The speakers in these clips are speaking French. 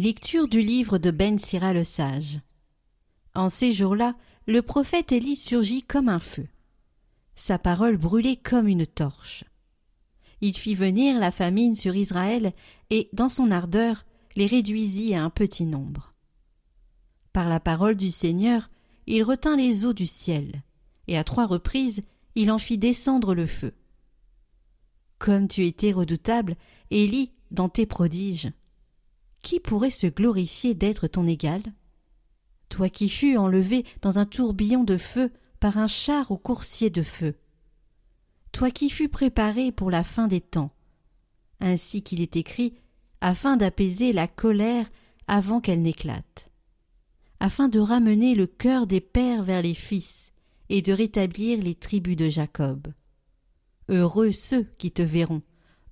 Lecture du livre de Ben Sira le sage. En ces jours-là, le prophète Élie surgit comme un feu. Sa parole brûlait comme une torche. Il fit venir la famine sur Israël et, dans son ardeur, les réduisit à un petit nombre. Par la parole du Seigneur, il retint les eaux du ciel, et à trois reprises il en fit descendre le feu. Comme tu étais redoutable, Élie, dans tes prodiges, qui pourrait se glorifier d'être ton égal? Toi qui fus enlevé dans un tourbillon de feu par un char au coursier de feu. Toi qui fus préparé pour la fin des temps, ainsi qu'il est écrit, afin d'apaiser la colère avant qu'elle n'éclate, afin de ramener le cœur des pères vers les fils et de rétablir les tribus de Jacob. Heureux ceux qui te verront,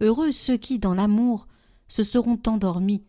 heureux ceux qui, dans l'amour, se seront endormis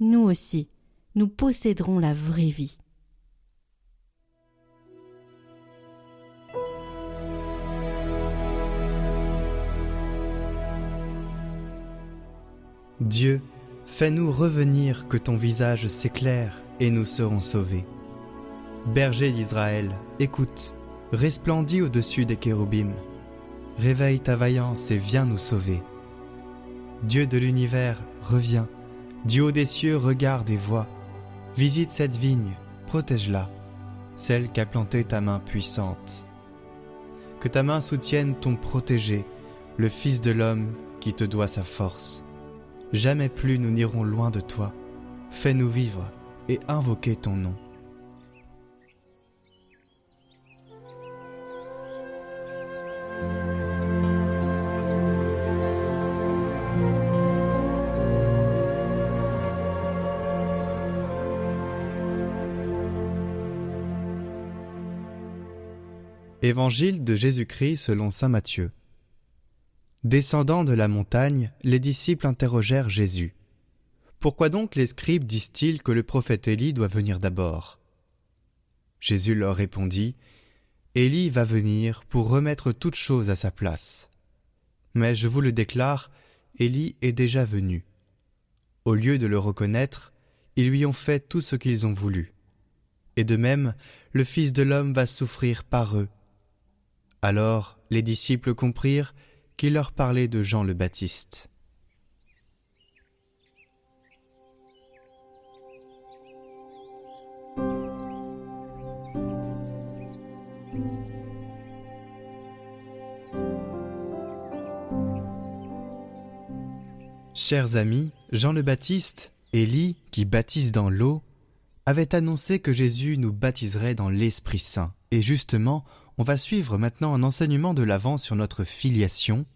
nous aussi, nous posséderons la vraie vie. Dieu, fais-nous revenir que ton visage s'éclaire et nous serons sauvés. Berger d'Israël, écoute, resplendis au-dessus des kéroubim. Réveille ta vaillance et viens nous sauver. Dieu de l'univers, reviens du haut des cieux, regarde et vois. Visite cette vigne, protège-la, celle qu'a plantée ta main puissante. Que ta main soutienne ton protégé, le Fils de l'homme qui te doit sa force. Jamais plus nous n'irons loin de toi. Fais-nous vivre et invoquer ton nom. Évangile de Jésus-Christ selon Saint Matthieu. Descendant de la montagne, les disciples interrogèrent Jésus. Pourquoi donc les scribes disent-ils que le prophète Élie doit venir d'abord? Jésus leur répondit Élie va venir pour remettre toute chose à sa place. Mais je vous le déclare, Élie est déjà venu. Au lieu de le reconnaître, ils lui ont fait tout ce qu'ils ont voulu. Et de même, le Fils de l'homme va souffrir par eux alors les disciples comprirent qu'il leur parlait de Jean le Baptiste. Chers amis, Jean le Baptiste, Élie, qui baptise dans l'eau, avait annoncé que Jésus nous baptiserait dans l'Esprit Saint. Et justement, on va suivre maintenant un enseignement de l'Avent sur notre filiation.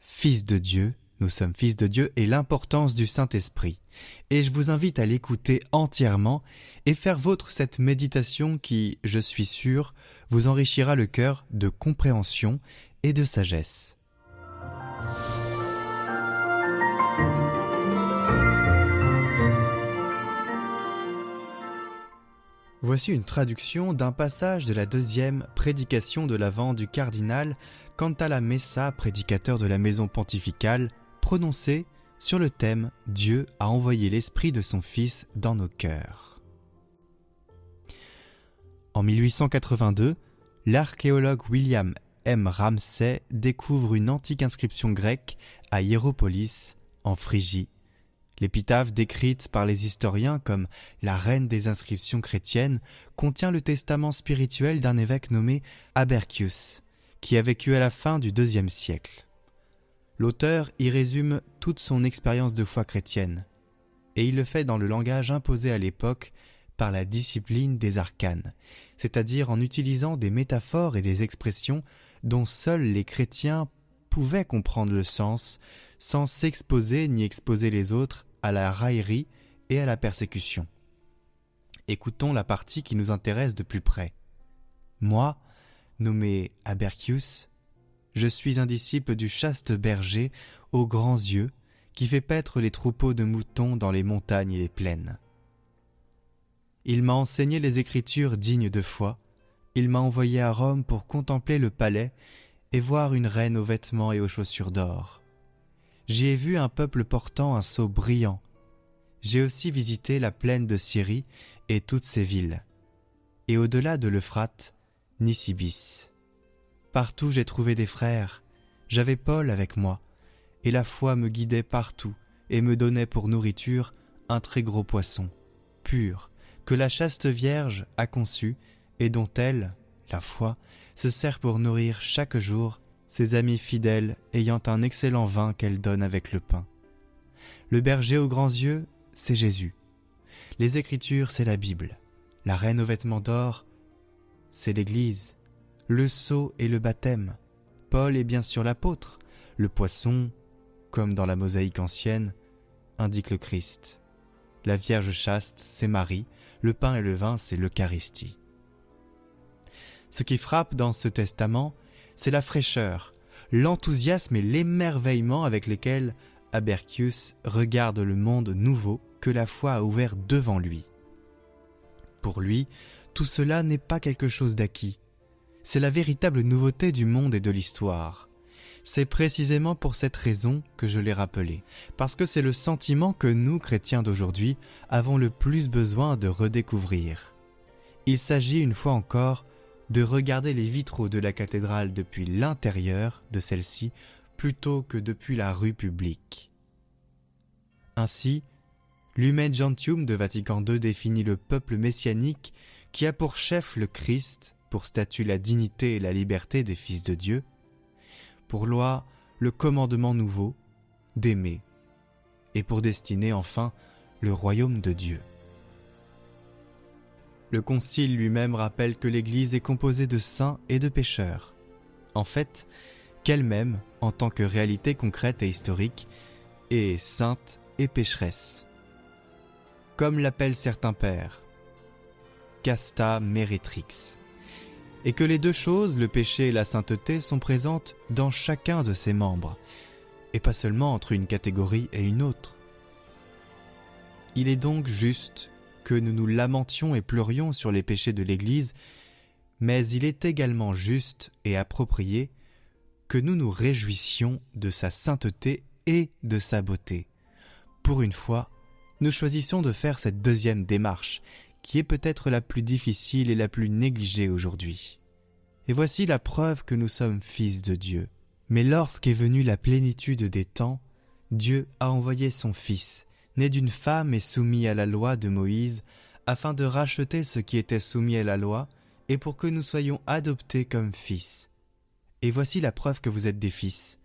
Fils de Dieu, nous sommes fils de Dieu et l'importance du Saint-Esprit. Et je vous invite à l'écouter entièrement et faire vôtre cette méditation qui, je suis sûr, vous enrichira le cœur de compréhension et de sagesse. Voici une traduction d'un passage de la deuxième prédication de l'Avent du cardinal Cantala Messa, prédicateur de la maison pontificale, prononcé sur le thème Dieu a envoyé l'Esprit de son Fils dans nos cœurs. En 1882, l'archéologue William M. Ramsay découvre une antique inscription grecque à Hiéropolis, en Phrygie, L'épitaphe décrite par les historiens comme la reine des inscriptions chrétiennes contient le testament spirituel d'un évêque nommé Abercius, qui a vécu à la fin du deuxième siècle. L'auteur y résume toute son expérience de foi chrétienne, et il le fait dans le langage imposé à l'époque par la discipline des arcanes, c'est-à-dire en utilisant des métaphores et des expressions dont seuls les chrétiens pouvaient comprendre le sens sans s'exposer ni exposer les autres à la raillerie et à la persécution. Écoutons la partie qui nous intéresse de plus près. Moi, nommé Abercius, je suis un disciple du chaste berger aux grands yeux qui fait paître les troupeaux de moutons dans les montagnes et les plaines. Il m'a enseigné les écritures dignes de foi, il m'a envoyé à Rome pour contempler le palais et voir une reine aux vêtements et aux chaussures d'or j'y ai vu un peuple portant un sceau brillant. j'ai aussi visité la plaine de Syrie et toutes ses villes, et au-delà de l'Euphrate, Nisibis. Partout j'ai trouvé des frères, j'avais Paul avec moi, et la foi me guidait partout et me donnait pour nourriture un très gros poisson, pur, que la chaste Vierge a conçu et dont elle, la foi, se sert pour nourrir chaque jour ses amis fidèles ayant un excellent vin qu'elle donne avec le pain. Le berger aux grands yeux, c'est Jésus. Les Écritures, c'est la Bible. La reine aux vêtements d'or, c'est l'Église. Le sceau et le baptême. Paul est bien sûr l'apôtre. Le poisson, comme dans la mosaïque ancienne, indique le Christ. La Vierge chaste, c'est Marie. Le pain et le vin, c'est l'Eucharistie. Ce qui frappe dans ce testament, c'est la fraîcheur, l'enthousiasme et l'émerveillement avec lesquels Abercius regarde le monde nouveau que la foi a ouvert devant lui. Pour lui, tout cela n'est pas quelque chose d'acquis. C'est la véritable nouveauté du monde et de l'histoire. C'est précisément pour cette raison que je l'ai rappelé, parce que c'est le sentiment que nous, chrétiens d'aujourd'hui, avons le plus besoin de redécouvrir. Il s'agit une fois encore de regarder les vitraux de la cathédrale depuis l'intérieur de celle-ci plutôt que depuis la rue publique. Ainsi, L'Humain Gentium de Vatican II définit le peuple messianique qui a pour chef le Christ, pour statut la dignité et la liberté des fils de Dieu, pour loi le commandement nouveau d'aimer, et pour destinée enfin le royaume de Dieu. Le Concile lui-même rappelle que l'Église est composée de saints et de pécheurs. En fait, qu'elle-même, en tant que réalité concrète et historique, est sainte et pécheresse comme l'appellent certains pères, casta meretrix, et que les deux choses, le péché et la sainteté, sont présentes dans chacun de ses membres, et pas seulement entre une catégorie et une autre. Il est donc juste que nous nous lamentions et pleurions sur les péchés de l'Église, mais il est également juste et approprié que nous nous réjouissions de sa sainteté et de sa beauté. Pour une fois, nous choisissons de faire cette deuxième démarche, qui est peut-être la plus difficile et la plus négligée aujourd'hui. Et voici la preuve que nous sommes fils de Dieu. Mais lorsqu'est venue la plénitude des temps, Dieu a envoyé son Fils, né d'une femme et soumis à la loi de Moïse, afin de racheter ce qui était soumis à la loi, et pour que nous soyons adoptés comme fils. Et voici la preuve que vous êtes des fils.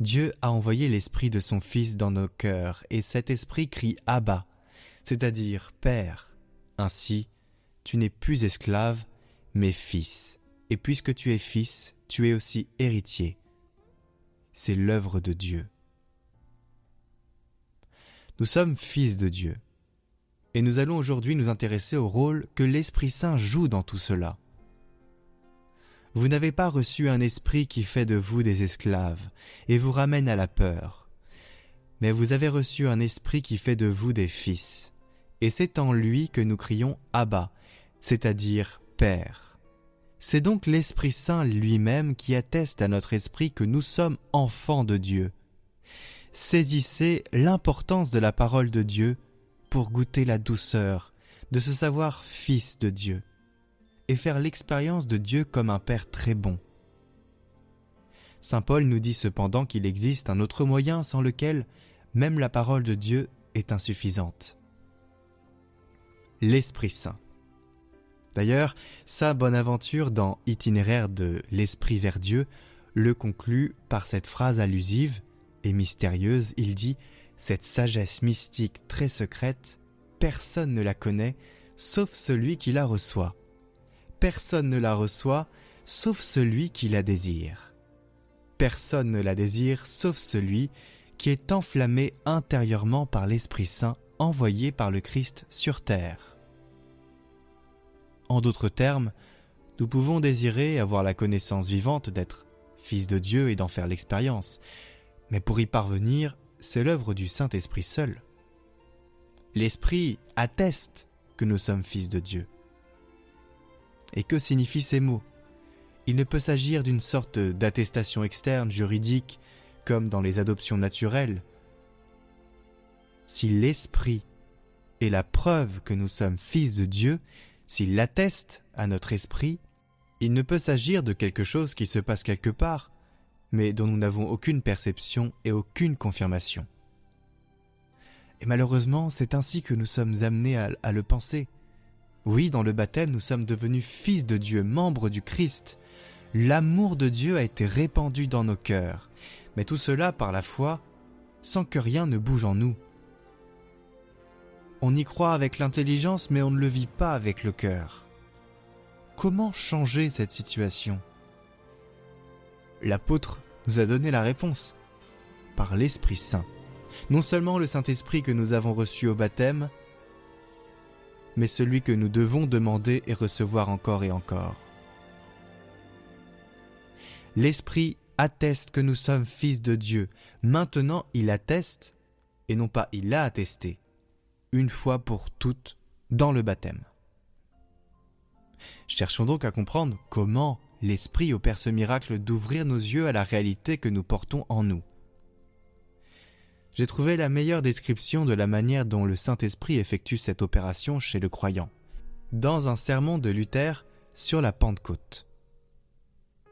Dieu a envoyé l'Esprit de son Fils dans nos cœurs, et cet Esprit crie Abba, c'est-à-dire Père. Ainsi, tu n'es plus esclave, mais fils. Et puisque tu es fils, tu es aussi héritier. C'est l'œuvre de Dieu. Nous sommes fils de Dieu. Et nous allons aujourd'hui nous intéresser au rôle que l'Esprit Saint joue dans tout cela. Vous n'avez pas reçu un esprit qui fait de vous des esclaves et vous ramène à la peur, mais vous avez reçu un esprit qui fait de vous des fils. Et c'est en lui que nous crions Abba, c'est-à-dire Père. C'est donc l'Esprit Saint lui-même qui atteste à notre esprit que nous sommes enfants de Dieu. Saisissez l'importance de la parole de Dieu pour goûter la douceur de se savoir fils de Dieu et faire l'expérience de Dieu comme un Père très bon. Saint Paul nous dit cependant qu'il existe un autre moyen sans lequel même la parole de Dieu est insuffisante. L'Esprit Saint. D'ailleurs, sa bonne aventure dans Itinéraire de l'Esprit vers Dieu le conclut par cette phrase allusive et mystérieuse. Il dit Cette sagesse mystique très secrète, personne ne la connaît sauf celui qui la reçoit personne ne la reçoit sauf celui qui la désire. Personne ne la désire sauf celui qui est enflammé intérieurement par l'Esprit Saint envoyé par le Christ sur terre. En d'autres termes, nous pouvons désirer avoir la connaissance vivante d'être fils de Dieu et d'en faire l'expérience, mais pour y parvenir, c'est l'œuvre du Saint-Esprit seul. L'Esprit atteste que nous sommes fils de Dieu. Et que signifient ces mots? Il ne peut s'agir d'une sorte d'attestation externe juridique comme dans les adoptions naturelles. Si l'Esprit est la preuve que nous sommes fils de Dieu, s'il l'atteste à notre esprit, il ne peut s'agir de quelque chose qui se passe quelque part, mais dont nous n'avons aucune perception et aucune confirmation. Et malheureusement, c'est ainsi que nous sommes amenés à, le penser. Oui, dans le baptême, nous sommes devenus fils de Dieu, membres du Christ. L'amour de Dieu a été répandu dans nos cœurs, mais tout cela par la foi, sans que rien ne bouge en nous. On y croit avec l'intelligence, mais on ne le vit pas avec le cœur. Comment changer cette situation? L'apôtre nous a donné la réponse. Par l'Esprit Saint. Non seulement le Saint-Esprit que nous avons reçu au baptême, mais celui que nous devons demander et recevoir encore et encore. L'Esprit atteste que nous sommes fils de Dieu. Maintenant, il atteste, et non pas il l'a attesté, une fois pour toutes, dans le baptême. Cherchons donc à comprendre comment l'Esprit opère ce miracle d'ouvrir nos yeux à la réalité que nous portons en nous. J'ai trouvé la meilleure description de la manière dont le Saint-Esprit effectue cette opération chez le croyant, dans un sermon de Luther sur la Pentecôte.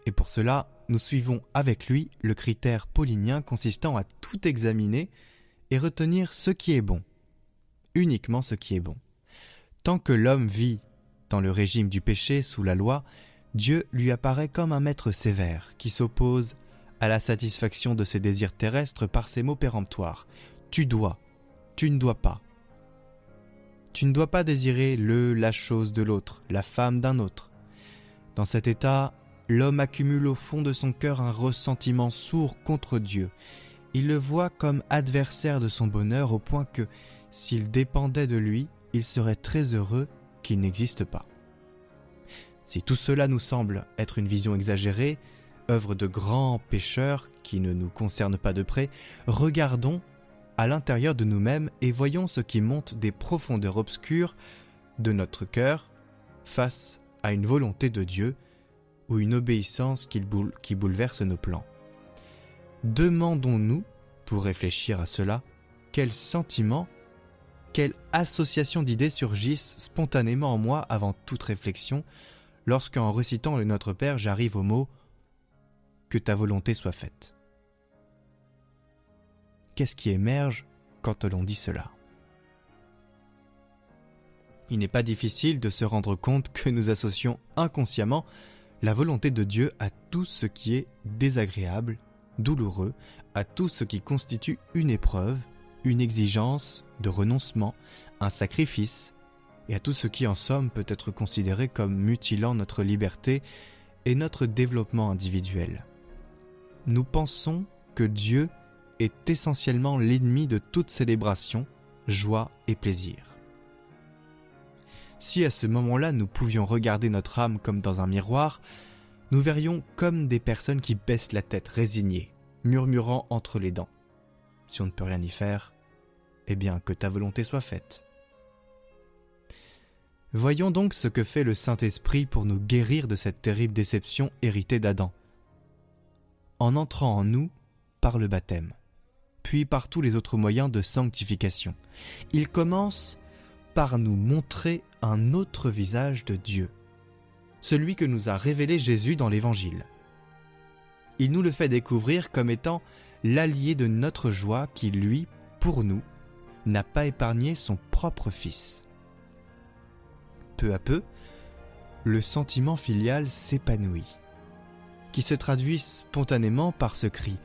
Et pour cela, nous suivons avec lui le critère paulinien consistant à tout examiner et retenir ce qui est bon, uniquement ce qui est bon. Tant que l'homme vit dans le régime du péché sous la loi, Dieu lui apparaît comme un maître sévère qui s'oppose à la satisfaction de ses désirs terrestres par ses mots péremptoires. Tu dois, tu ne dois pas. Tu ne dois pas désirer le, la chose de l'autre, la femme d'un autre. Dans cet état, l'homme accumule au fond de son cœur un ressentiment sourd contre Dieu. Il le voit comme adversaire de son bonheur au point que, s'il dépendait de lui, il serait très heureux qu'il n'existe pas. Si tout cela nous semble être une vision exagérée, œuvre de grands pécheurs qui ne nous concerne pas de près, regardons à l'intérieur de nous-mêmes et voyons ce qui monte des profondeurs obscures de notre cœur face à une volonté de Dieu ou une obéissance qui, qui bouleverse nos plans. Demandons-nous, pour réfléchir à cela, quels sentiments quelle association d'idées surgissent spontanément en moi avant toute réflexion, lorsqu'en récitant le Notre Père j'arrive au mot Que ta volonté soit faite. Qu'est-ce qui émerge quand l'on dit cela? Il n'est pas difficile de se rendre compte que nous associons inconsciemment la volonté de Dieu à tout ce qui est désagréable, douloureux, à tout ce qui constitue une épreuve, une exigence de renoncement, un sacrifice, et à tout ce qui en somme peut être considéré comme mutilant notre liberté et notre développement individuel. Nous pensons que Dieu est essentiellement l'ennemi de toute célébration, joie et plaisir. Si à ce moment-là nous pouvions regarder notre âme comme dans un miroir, nous verrions comme des personnes qui baissent la tête résignées, murmurant entre les dents. Si on ne peut rien y faire, eh bien que ta volonté soit faite. Voyons donc ce que fait le Saint-Esprit pour nous guérir de cette terrible déception héritée d'Adam. En entrant en nous par le baptême, puis par tous les autres moyens de sanctification, il commence par nous montrer un autre visage de Dieu, celui que nous a révélé Jésus dans l'Évangile. Il nous le fait découvrir comme étant l'allié de notre joie qui, lui, pour nous, n'a pas épargné son propre fils. Peu à peu, le sentiment filial s'épanouit, qui se traduit spontanément par ce cri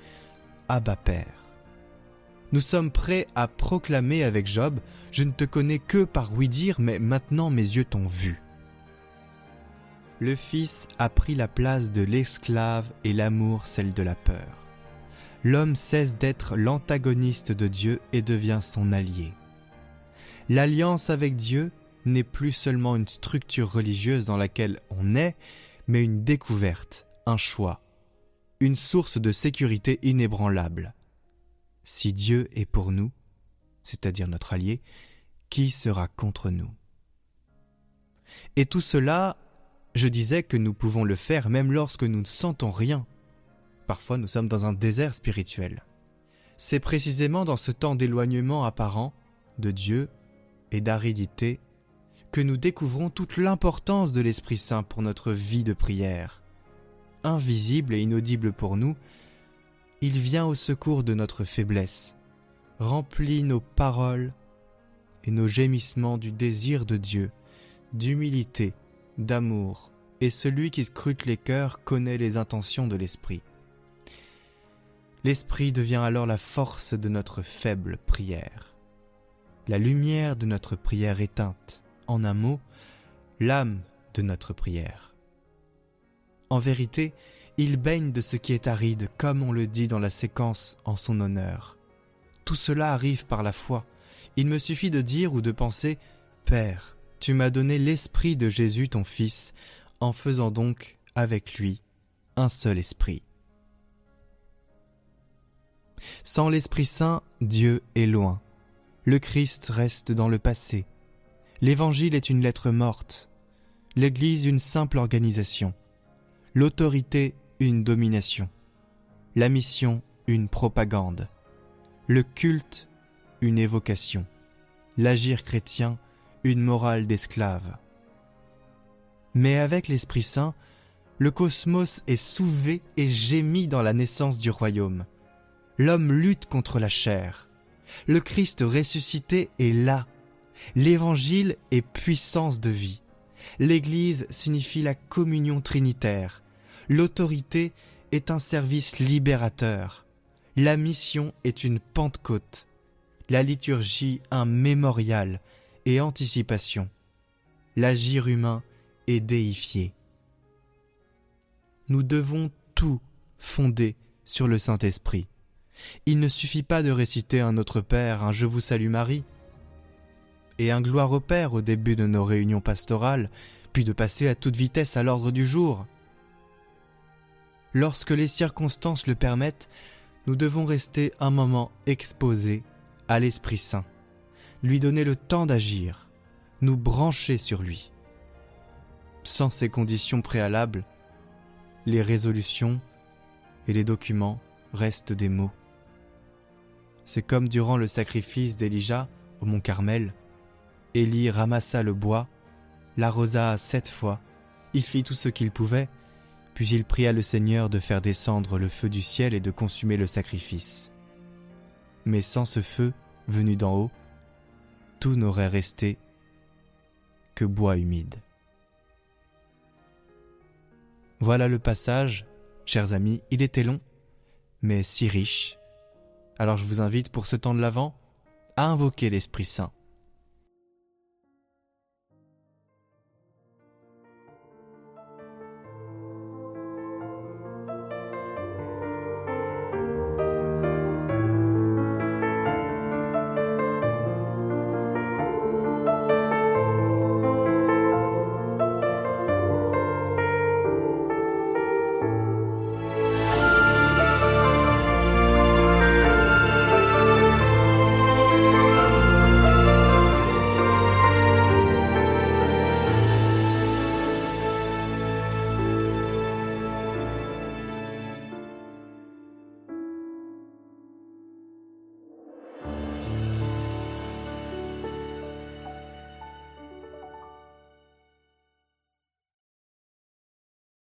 Abba Père. Nous sommes prêts à proclamer avec Job Je ne te connais que par oui dire, mais maintenant mes yeux t'ont vu. Le Fils a pris la place de l'esclave et l'amour celle de la peur l'homme cesse d'être l'antagoniste de Dieu et devient son allié. L'alliance avec Dieu n'est plus seulement une structure religieuse dans laquelle on est, mais une découverte, un choix, une source de sécurité inébranlable. Si Dieu est pour nous, c'est-à-dire notre allié, qui sera contre nous? Et tout cela, je disais que nous pouvons le faire même lorsque nous ne sentons rien Parfois nous sommes dans un désert spirituel. C'est précisément dans ce temps d'éloignement apparent de Dieu et d'aridité nous découvrons toute l'importance de l'Esprit Saint pour notre vie de prière. Invisible et inaudible pour nous, il vient au secours de notre faiblesse, remplit nos paroles et nos gémissements du désir de Dieu, d'humilité, d'amour, et celui qui scrute les cœurs connaît les intentions de l'Esprit. L'Esprit devient alors la force de notre faible prière. La lumière de notre prière éteinte, en un mot, l'âme de notre prière. En vérité, il baigne de ce qui est aride, comme on le dit dans la séquence en son honneur. Tout cela arrive par la foi. Il me suffit de dire ou de penser Père, tu m'as donné l'esprit de Jésus ton Fils, en faisant donc avec lui un seul esprit. Sans l'Esprit Saint, Dieu est loin. Le Christ reste dans le passé. L'Évangile est une lettre morte. L'Église une simple organisation. L'autorité une domination. La mission une propagande. Le culte une évocation. L'agir chrétien une morale d'esclave. Mais avec l'Esprit Saint, le cosmos est soulevé et gémit dans la naissance du royaume. L'homme lutte contre la chair. Le Christ ressuscité est là. L'Évangile est puissance de vie. L'Église signifie la communion trinitaire. L'autorité est un service libérateur. La mission est une Pentecôte. La liturgie un mémorial et anticipation. L'agir humain est déifié. Nous devons tout fonder sur le Saint-Esprit. Il ne suffit pas de réciter un Notre Père, un Je vous salue Marie, et un Gloire au Père au début de nos réunions pastorales, puis de passer à toute vitesse à l'ordre du jour. Lorsque les circonstances le permettent, nous devons rester un moment exposés à l'Esprit Saint lui donner le temps d'agir, nous brancher sur lui. Sans ces conditions préalables, les résolutions et les documents restent des mots. C'est comme durant le sacrifice d'Elijah au mont Carmel. Élie ramassa le bois, l'arrosa sept fois, il fit tout ce qu'il pouvait, puis il pria le Seigneur de faire descendre le feu du ciel et de consumer le sacrifice. Mais sans ce feu, venu d'en haut, tout n'aurait resté que bois humide. Voilà le passage, chers amis, il était long, mais si riche. Alors je vous invite pour ce temps de l'Avent à invoquer l'Esprit Saint